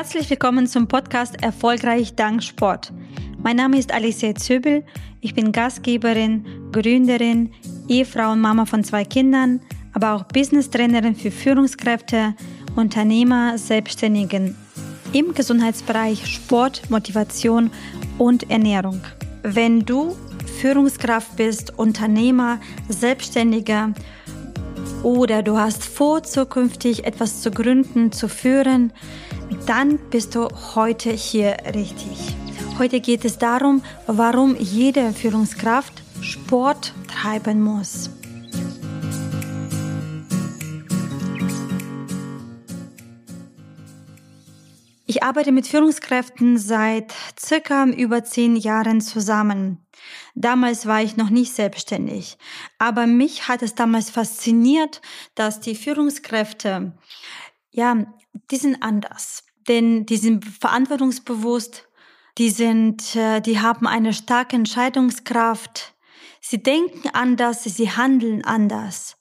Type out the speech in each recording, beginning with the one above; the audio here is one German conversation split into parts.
Herzlich willkommen zum Podcast Erfolgreich dank Sport. Mein Name ist Alicia Zöbel. Ich bin Gastgeberin, Gründerin, Ehefrau und Mama von zwei Kindern, aber auch Business-Trainerin für Führungskräfte, Unternehmer, Selbstständigen im Gesundheitsbereich Sport, Motivation und Ernährung. Wenn du Führungskraft bist, Unternehmer, Selbstständiger oder du hast vor, zukünftig etwas zu gründen, zu führen, dann bist du heute hier richtig. Heute geht es darum, warum jede Führungskraft Sport treiben muss. Ich arbeite mit Führungskräften seit circa über zehn Jahren zusammen. Damals war ich noch nicht selbstständig, aber mich hat es damals fasziniert, dass die Führungskräfte, ja, die sind anders, denn die sind verantwortungsbewusst, die sind, äh, die haben eine starke Entscheidungskraft, sie denken anders, sie handeln anders.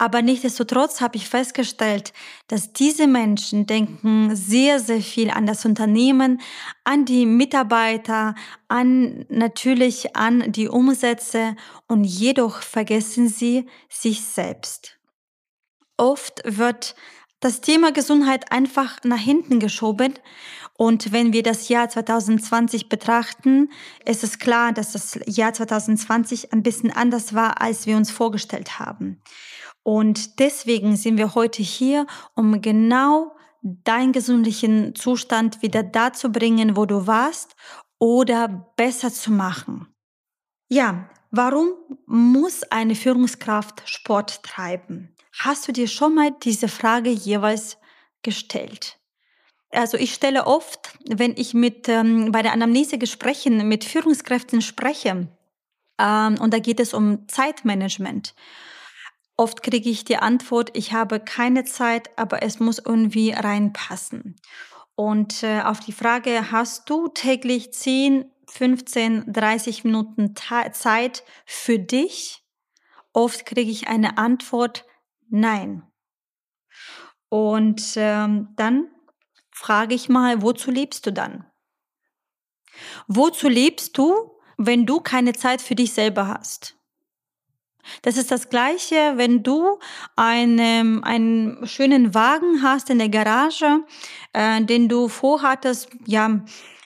Aber nichtsdestotrotz habe ich festgestellt, dass diese Menschen denken sehr, sehr viel an das Unternehmen, an die Mitarbeiter, an natürlich an die Umsätze und jedoch vergessen sie sich selbst. Oft wird das Thema Gesundheit einfach nach hinten geschoben. Und wenn wir das Jahr 2020 betrachten, ist es klar, dass das Jahr 2020 ein bisschen anders war, als wir uns vorgestellt haben. Und deswegen sind wir heute hier, um genau deinen gesundlichen Zustand wieder da zu bringen, wo du warst oder besser zu machen. Ja, warum muss eine Führungskraft Sport treiben? Hast du dir schon mal diese Frage jeweils gestellt? Also ich stelle oft, wenn ich mit ähm, bei der Anamnese Gesprächen mit Führungskräften spreche, ähm, und da geht es um Zeitmanagement. Oft kriege ich die Antwort, ich habe keine Zeit, aber es muss irgendwie reinpassen. Und äh, auf die Frage, hast du täglich 10, 15, 30 Minuten Zeit für dich? Oft kriege ich eine Antwort, nein. Und ähm, dann frage ich mal, wozu lebst du dann? Wozu lebst du, wenn du keine Zeit für dich selber hast? Das ist das Gleiche, wenn du einen, einen schönen Wagen hast in der Garage, äh, den du vorhattest, ja,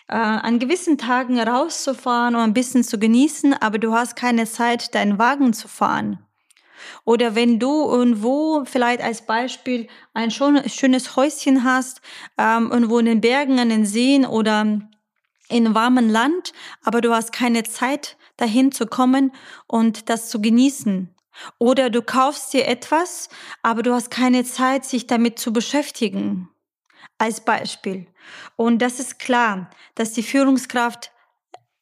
äh, an gewissen Tagen rauszufahren und ein bisschen zu genießen, aber du hast keine Zeit, deinen Wagen zu fahren. Oder wenn du irgendwo vielleicht als Beispiel ein schönes Häuschen hast, ähm, irgendwo in den Bergen, an den Seen oder in warmen Land, aber du hast keine Zeit, dahin zu kommen und das zu genießen. Oder du kaufst dir etwas, aber du hast keine Zeit, sich damit zu beschäftigen. Als Beispiel. Und das ist klar, dass die Führungskraft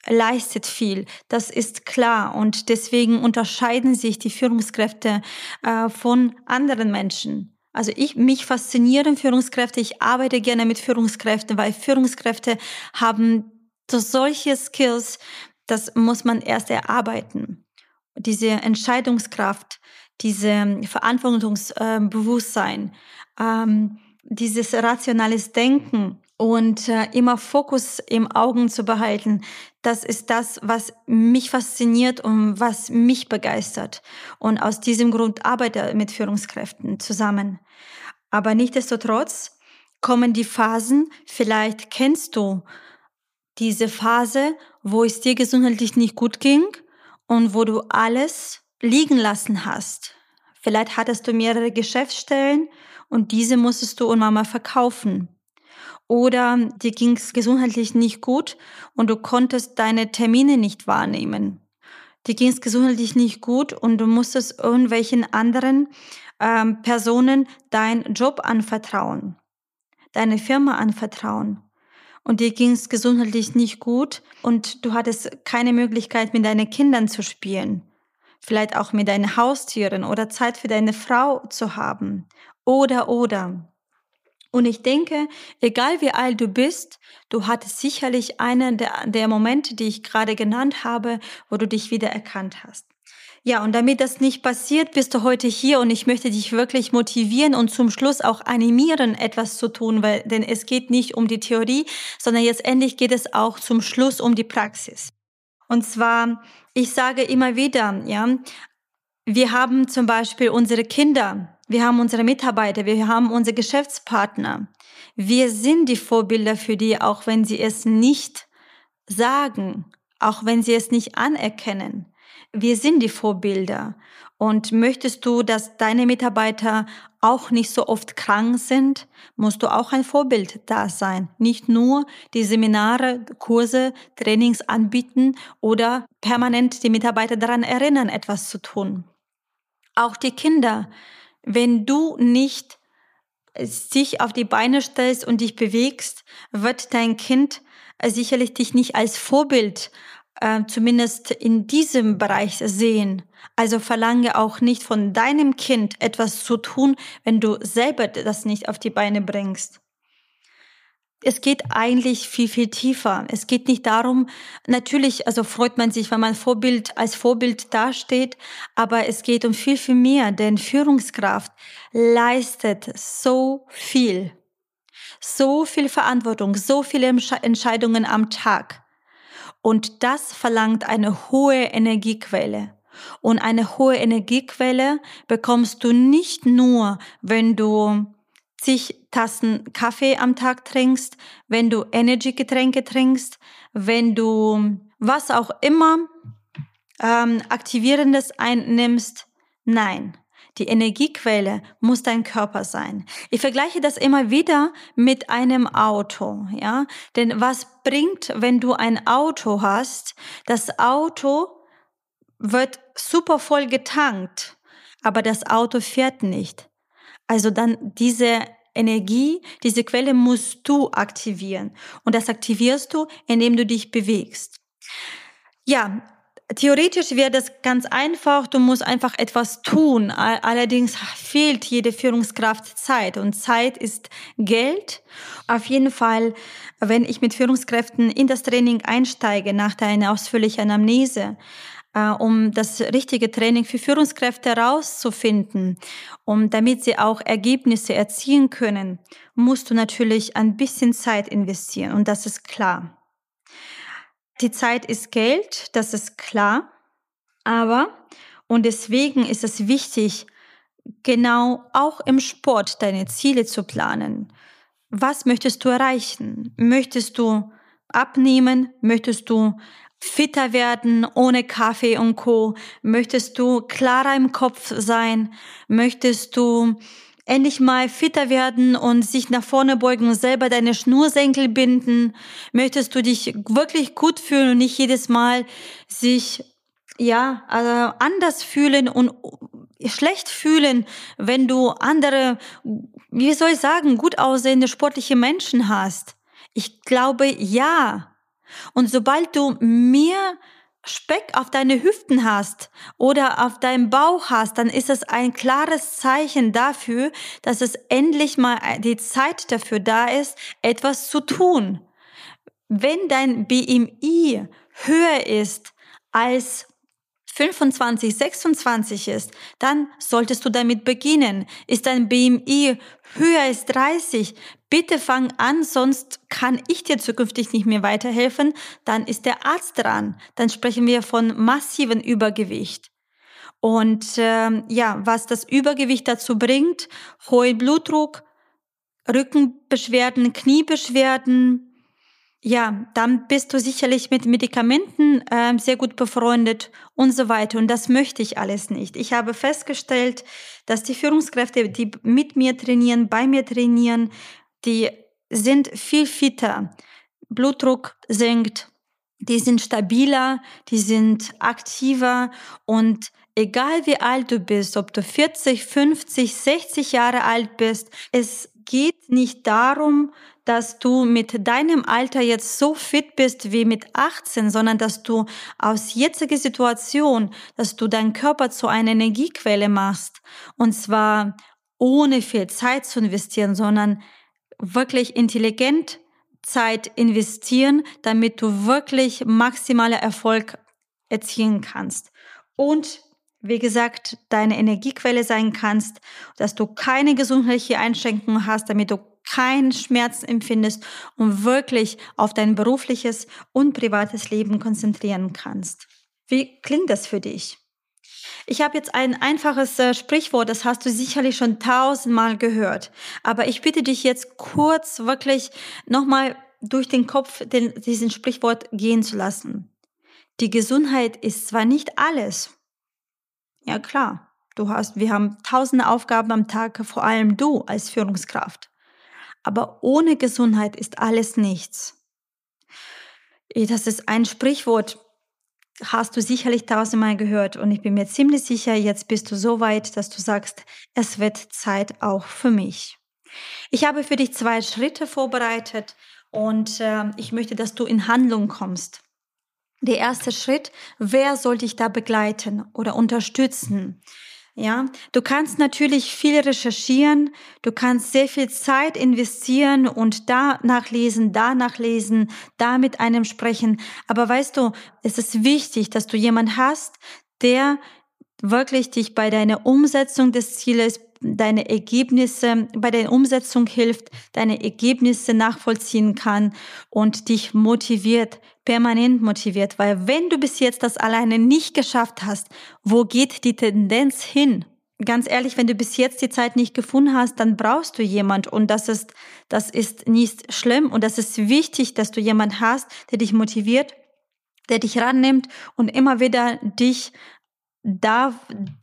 leistet viel. Das ist klar. Und deswegen unterscheiden sich die Führungskräfte äh, von anderen Menschen. Also ich, mich faszinieren Führungskräfte. Ich arbeite gerne mit Führungskräften, weil Führungskräfte haben solche Skills, das muss man erst erarbeiten. Diese Entscheidungskraft, diese Verantwortungsbewusstsein, ähm, dieses rationales Denken und äh, immer Fokus im Augen zu behalten, das ist das, was mich fasziniert und was mich begeistert. Und aus diesem Grund arbeite ich mit Führungskräften zusammen. Aber nichtsdestotrotz kommen die Phasen, vielleicht kennst du diese Phase, wo es dir gesundheitlich nicht gut ging und wo du alles liegen lassen hast. Vielleicht hattest du mehrere Geschäftsstellen und diese musstest du irgendwann mal verkaufen. Oder dir ging es gesundheitlich nicht gut und du konntest deine Termine nicht wahrnehmen. Dir ging es gesundheitlich nicht gut und du musstest irgendwelchen anderen ähm, Personen deinen Job anvertrauen, deine Firma anvertrauen und dir ging es gesundheitlich nicht gut und du hattest keine Möglichkeit, mit deinen Kindern zu spielen, vielleicht auch mit deinen Haustieren oder Zeit für deine Frau zu haben oder oder. Und ich denke, egal wie alt du bist, du hattest sicherlich einen der, der Momente, die ich gerade genannt habe, wo du dich wieder erkannt hast. Ja, und damit das nicht passiert, bist du heute hier und ich möchte dich wirklich motivieren und zum Schluss auch animieren, etwas zu tun, weil, denn es geht nicht um die Theorie, sondern jetzt endlich geht es auch zum Schluss um die Praxis. Und zwar, ich sage immer wieder, ja, wir haben zum Beispiel unsere Kinder, wir haben unsere Mitarbeiter, wir haben unsere Geschäftspartner. Wir sind die Vorbilder für die, auch wenn sie es nicht sagen, auch wenn sie es nicht anerkennen wir sind die Vorbilder. Und möchtest du, dass deine Mitarbeiter auch nicht so oft krank sind, musst du auch ein Vorbild da sein. Nicht nur die Seminare, Kurse, Trainings anbieten oder permanent die Mitarbeiter daran erinnern, etwas zu tun. Auch die Kinder, wenn du nicht sich auf die Beine stellst und dich bewegst, wird dein Kind sicherlich dich nicht als Vorbild äh, zumindest in diesem Bereich sehen. Also verlange auch nicht von deinem Kind etwas zu tun, wenn du selber das nicht auf die Beine bringst. Es geht eigentlich viel, viel tiefer. Es geht nicht darum, natürlich, also freut man sich, wenn man Vorbild, als Vorbild dasteht, aber es geht um viel, viel mehr, denn Führungskraft leistet so viel. So viel Verantwortung, so viele Entscheidungen am Tag. Und das verlangt eine hohe Energiequelle. Und eine hohe Energiequelle bekommst du nicht nur, wenn du zig Tassen Kaffee am Tag trinkst, wenn du Energy-Getränke trinkst, wenn du was auch immer ähm, Aktivierendes einnimmst. Nein, die Energiequelle muss dein Körper sein. Ich vergleiche das immer wieder mit einem Auto, ja? Denn was bringt, wenn du ein Auto hast? Das Auto wird super voll getankt, aber das Auto fährt nicht. Also dann diese Energie, diese Quelle musst du aktivieren. Und das aktivierst du, indem du dich bewegst. Ja, Theoretisch wäre das ganz einfach, du musst einfach etwas tun. Allerdings fehlt jede Führungskraft Zeit und Zeit ist Geld. Auf jeden Fall, wenn ich mit Führungskräften in das Training einsteige nach einer ausführlichen Anamnese, äh, um das richtige Training für Führungskräfte herauszufinden, um damit sie auch Ergebnisse erzielen können, musst du natürlich ein bisschen Zeit investieren und das ist klar. Die Zeit ist Geld, das ist klar. Aber, und deswegen ist es wichtig, genau auch im Sport deine Ziele zu planen. Was möchtest du erreichen? Möchtest du abnehmen? Möchtest du fitter werden ohne Kaffee und Co? Möchtest du klarer im Kopf sein? Möchtest du endlich mal fitter werden und sich nach vorne beugen und selber deine Schnursenkel binden? Möchtest du dich wirklich gut fühlen und nicht jedes Mal sich ja also anders fühlen und schlecht fühlen, wenn du andere, wie soll ich sagen, gut aussehende sportliche Menschen hast? Ich glaube ja. Und sobald du mehr Speck auf deine Hüften hast oder auf deinem Bauch hast, dann ist es ein klares Zeichen dafür, dass es endlich mal die Zeit dafür da ist, etwas zu tun. Wenn dein BMI höher ist als 25, 26 ist, dann solltest du damit beginnen. Ist dein BMI höher als 30, bitte fang an, sonst kann ich dir zukünftig nicht mehr weiterhelfen. Dann ist der Arzt dran. Dann sprechen wir von massiven Übergewicht. Und äh, ja, was das Übergewicht dazu bringt, hohen Blutdruck, Rückenbeschwerden, Kniebeschwerden, ja, dann bist du sicherlich mit Medikamenten äh, sehr gut befreundet und so weiter. Und das möchte ich alles nicht. Ich habe festgestellt, dass die Führungskräfte, die mit mir trainieren, bei mir trainieren, die sind viel fitter. Blutdruck sinkt, die sind stabiler, die sind aktiver und egal wie alt du bist, ob du 40, 50, 60 Jahre alt bist, es geht nicht darum, dass du mit deinem Alter jetzt so fit bist wie mit 18, sondern dass du aus jetziger Situation, dass du deinen Körper zu einer Energiequelle machst. Und zwar ohne viel Zeit zu investieren, sondern wirklich intelligent Zeit investieren, damit du wirklich maximaler Erfolg erzielen kannst. Und wie gesagt, deine Energiequelle sein kannst, dass du keine gesundheitliche Einschränkungen hast, damit du keinen Schmerz empfindest und wirklich auf dein berufliches und privates Leben konzentrieren kannst. Wie klingt das für dich? Ich habe jetzt ein einfaches äh, Sprichwort, das hast du sicherlich schon tausendmal gehört. Aber ich bitte dich jetzt kurz wirklich nochmal durch den Kopf den, diesen Sprichwort gehen zu lassen. Die Gesundheit ist zwar nicht alles. Ja klar, du hast, wir haben tausende Aufgaben am Tag, vor allem du als Führungskraft. Aber ohne Gesundheit ist alles nichts. Das ist ein Sprichwort, hast du sicherlich tausendmal gehört und ich bin mir ziemlich sicher, jetzt bist du so weit, dass du sagst, es wird Zeit auch für mich. Ich habe für dich zwei Schritte vorbereitet und äh, ich möchte, dass du in Handlung kommst. Der erste Schritt, wer soll dich da begleiten oder unterstützen? Ja, du kannst natürlich viel recherchieren, du kannst sehr viel Zeit investieren und da nachlesen, da nachlesen, da mit einem sprechen. Aber weißt du, es ist wichtig, dass du jemand hast, der wirklich dich bei deiner Umsetzung des Zieles, deine Ergebnisse, bei der Umsetzung hilft, deine Ergebnisse nachvollziehen kann und dich motiviert, permanent motiviert, weil wenn du bis jetzt das alleine nicht geschafft hast, wo geht die Tendenz hin? Ganz ehrlich, wenn du bis jetzt die Zeit nicht gefunden hast, dann brauchst du jemand. Und das ist, das ist nicht schlimm. Und das ist wichtig, dass du jemand hast, der dich motiviert, der dich rannimmt und immer wieder dich da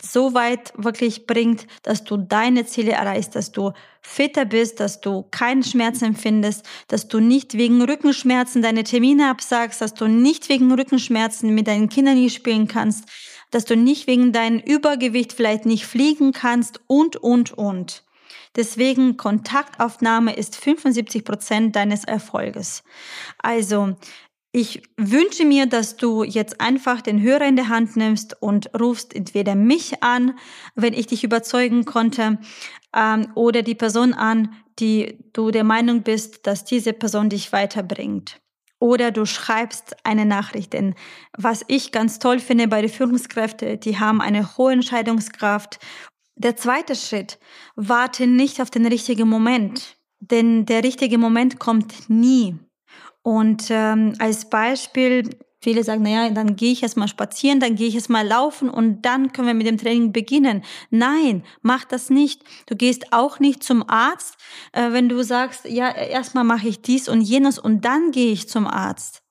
so weit wirklich bringt, dass du deine Ziele erreichst, dass du fitter bist, dass du keinen Schmerz empfindest, dass du nicht wegen Rückenschmerzen deine Termine absagst, dass du nicht wegen Rückenschmerzen mit deinen Kindern nicht spielen kannst, dass du nicht wegen deinem Übergewicht vielleicht nicht fliegen kannst und, und, und. Deswegen Kontaktaufnahme ist 75 Prozent deines Erfolges. Also ich wünsche mir, dass du jetzt einfach den Hörer in der Hand nimmst und rufst entweder mich an, wenn ich dich überzeugen konnte, ähm, oder die Person an, die du der Meinung bist, dass diese Person dich weiterbringt. Oder du schreibst eine Nachricht. Denn was ich ganz toll finde bei den Führungskräften, die haben eine hohe Entscheidungskraft. Der zweite Schritt, warte nicht auf den richtigen Moment. Denn der richtige Moment kommt nie. Und ähm, als Beispiel, viele sagen, naja, dann gehe ich erstmal spazieren, dann gehe ich erstmal laufen und dann können wir mit dem Training beginnen. Nein, mach das nicht. Du gehst auch nicht zum Arzt, äh, wenn du sagst, ja, erstmal mache ich dies und jenes und dann gehe ich zum Arzt.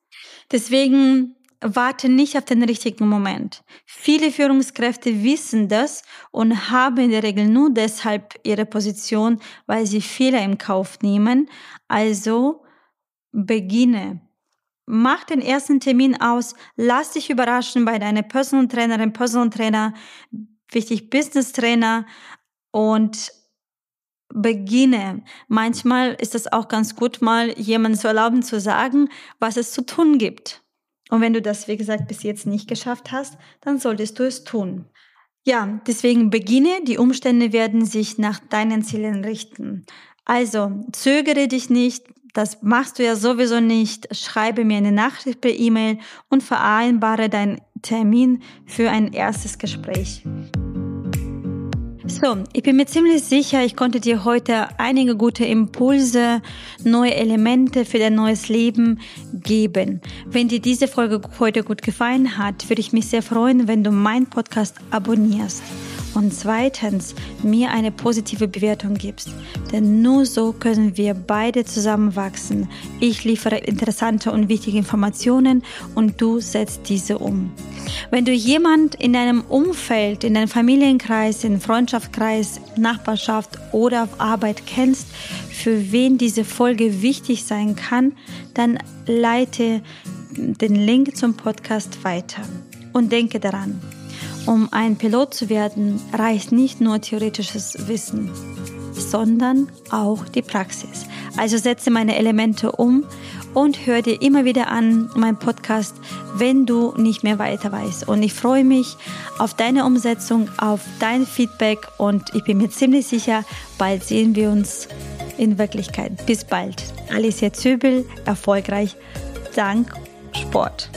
Deswegen warte nicht auf den richtigen Moment. Viele Führungskräfte wissen das und haben in der Regel nur deshalb ihre Position, weil sie Fehler im Kauf nehmen. Also beginne. Mach den ersten Termin aus, lass dich überraschen bei deiner Personal Trainerin, Personal Trainer, wichtig Business Trainer und beginne. Manchmal ist es auch ganz gut, mal jemandem zu erlauben zu sagen, was es zu tun gibt. Und wenn du das, wie gesagt, bis jetzt nicht geschafft hast, dann solltest du es tun. Ja, deswegen beginne, die Umstände werden sich nach deinen Zielen richten. Also zögere dich nicht, das machst du ja sowieso nicht. Schreibe mir eine Nachricht per E-Mail und vereinbare deinen Termin für ein erstes Gespräch. So, ich bin mir ziemlich sicher, ich konnte dir heute einige gute Impulse, neue Elemente für dein neues Leben geben. Wenn dir diese Folge heute gut gefallen hat, würde ich mich sehr freuen, wenn du meinen Podcast abonnierst und zweitens mir eine positive Bewertung gibst. Denn nur so können wir beide zusammen wachsen. Ich liefere interessante und wichtige Informationen und du setzt diese um. Wenn du jemand in deinem Umfeld, in deinem Familienkreis, in Freundschaftskreis, Nachbarschaft oder auf Arbeit kennst, für wen diese Folge wichtig sein kann, dann leite den Link zum Podcast weiter. Und denke daran, um ein Pilot zu werden, reicht nicht nur theoretisches Wissen, sondern auch die Praxis. Also setze meine Elemente um und hör dir immer wieder an meinen Podcast, wenn du nicht mehr weiter weißt. Und ich freue mich auf deine Umsetzung, auf dein Feedback und ich bin mir ziemlich sicher, bald sehen wir uns in Wirklichkeit. Bis bald. Alicia Zöbel, erfolgreich dank Sport.